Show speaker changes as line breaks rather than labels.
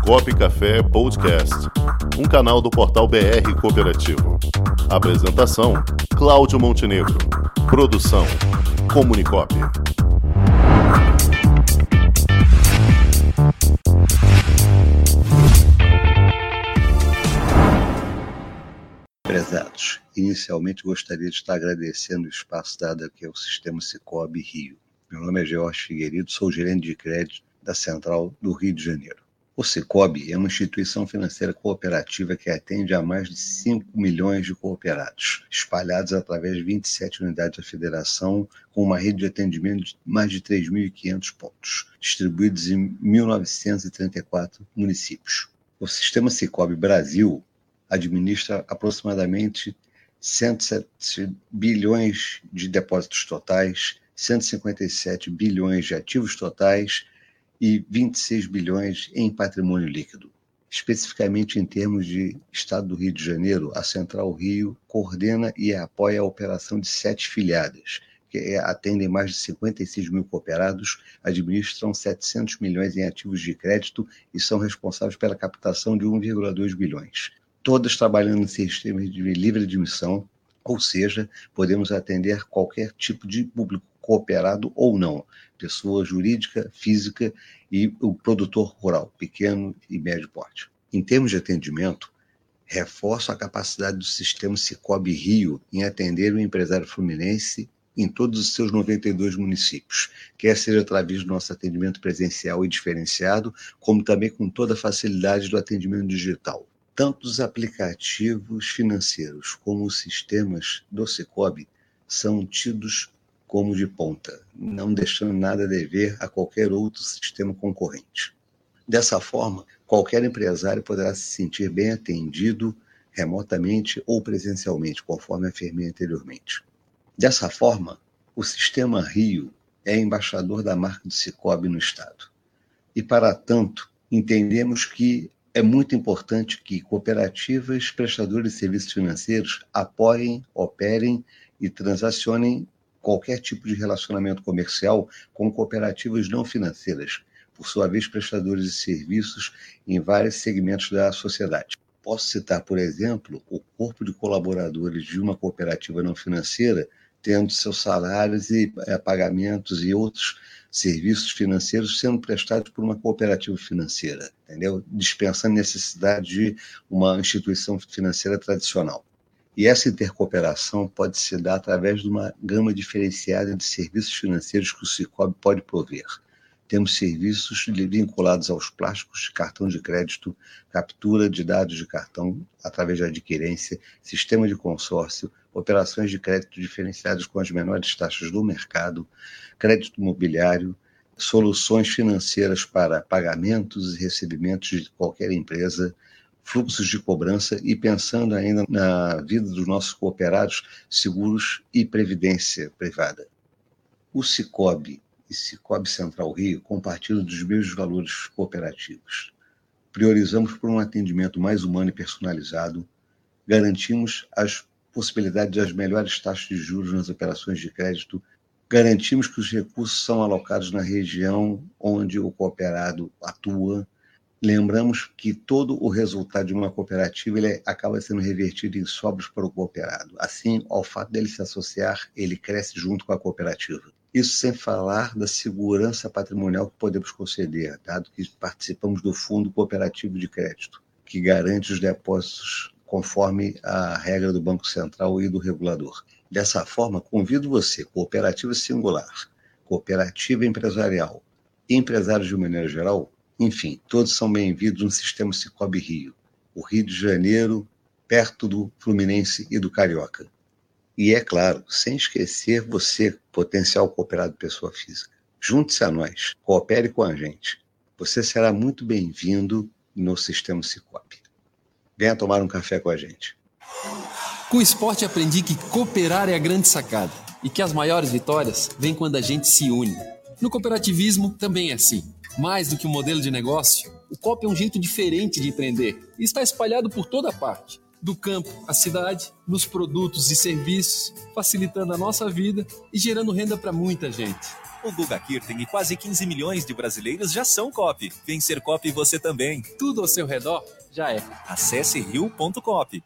Cicobi Café Podcast, um canal do portal BR Cooperativo. Apresentação: Cláudio Montenegro. Produção: Comunicop.
Prezados, inicialmente gostaria de estar agradecendo o espaço dado aqui ao Sistema Cicobi Rio. Meu nome é Jorge Figueiredo, sou gerente de crédito da Central do Rio de Janeiro. O Cicobi é uma instituição financeira cooperativa que atende a mais de 5 milhões de cooperados, espalhados através de 27 unidades da federação, com uma rede de atendimento de mais de 3.500 pontos, distribuídos em 1.934 municípios. O sistema Cicobi Brasil administra aproximadamente 107 bilhões de depósitos totais, 157 bilhões de ativos totais e 26 bilhões em patrimônio líquido. Especificamente em termos de Estado do Rio de Janeiro, a Central Rio coordena e apoia a operação de sete filiadas, que atendem mais de 56 mil cooperados, administram 700 milhões em ativos de crédito e são responsáveis pela captação de 1,2 bilhões. Todas trabalhando em sistemas de livre admissão, ou seja, podemos atender qualquer tipo de público cooperado ou não, pessoa jurídica, física e o produtor rural, pequeno e médio porte. Em termos de atendimento, reforço a capacidade do sistema Cicobi Rio em atender o empresário fluminense em todos os seus 92 municípios, quer seja através do nosso atendimento presencial e diferenciado, como também com toda a facilidade do atendimento digital. Tanto os aplicativos financeiros como os sistemas do Cicobi são tidos como de ponta, não deixando nada a dever a qualquer outro sistema concorrente. Dessa forma, qualquer empresário poderá se sentir bem atendido remotamente ou presencialmente, conforme afirmei anteriormente. Dessa forma, o Sistema Rio é embaixador da marca do Cicobi no Estado. E, para tanto, entendemos que é muito importante que cooperativas prestadores de serviços financeiros apoiem, operem e transacionem qualquer tipo de relacionamento comercial com cooperativas não financeiras, por sua vez prestadores de serviços em vários segmentos da sociedade. Posso citar, por exemplo, o corpo de colaboradores de uma cooperativa não financeira tendo seus salários e é, pagamentos e outros serviços financeiros sendo prestados por uma cooperativa financeira, entendeu? Dispensando necessidade de uma instituição financeira tradicional. E essa intercooperação pode se dar através de uma gama diferenciada de serviços financeiros que o Cicobi pode prover. Temos serviços vinculados aos plásticos cartão de crédito, captura de dados de cartão através de adquirência, sistema de consórcio, operações de crédito diferenciadas com as menores taxas do mercado, crédito imobiliário, soluções financeiras para pagamentos e recebimentos de qualquer empresa, fluxos de cobrança e pensando ainda na vida dos nossos cooperados, seguros e previdência privada. O Cicobi e Cicobi Central Rio compartilham dos mesmos valores cooperativos. Priorizamos por um atendimento mais humano e personalizado, garantimos as possibilidades das melhores taxas de juros nas operações de crédito, garantimos que os recursos são alocados na região onde o cooperado atua, lembramos que todo o resultado de uma cooperativa ele acaba sendo revertido em sobras para o cooperado. Assim, ao fato dele se associar, ele cresce junto com a cooperativa. Isso sem falar da segurança patrimonial que podemos conceder, dado que participamos do Fundo Cooperativo de Crédito, que garante os depósitos conforme a regra do Banco Central e do regulador. Dessa forma, convido você, cooperativa singular, cooperativa empresarial, empresários de maneira geral, enfim, todos são bem-vindos no sistema Cicobi Rio, o Rio de Janeiro, perto do Fluminense e do Carioca. E é claro, sem esquecer você, potencial cooperado pessoa física. Junte-se a nós, coopere com a gente. Você será muito bem-vindo no sistema Cicobi. Venha tomar um café com a gente.
Com o esporte aprendi que cooperar é a grande sacada e que as maiores vitórias vêm quando a gente se une. No cooperativismo também é assim. Mais do que um modelo de negócio, o COP é um jeito diferente de empreender e está espalhado por toda parte do campo à cidade, nos produtos e serviços, facilitando a nossa vida e gerando renda para muita gente.
O Guga Kirten e quase 15 milhões de brasileiros já são COP. Vem ser COP você também.
Tudo ao seu redor já é.
Acesse rio.cop.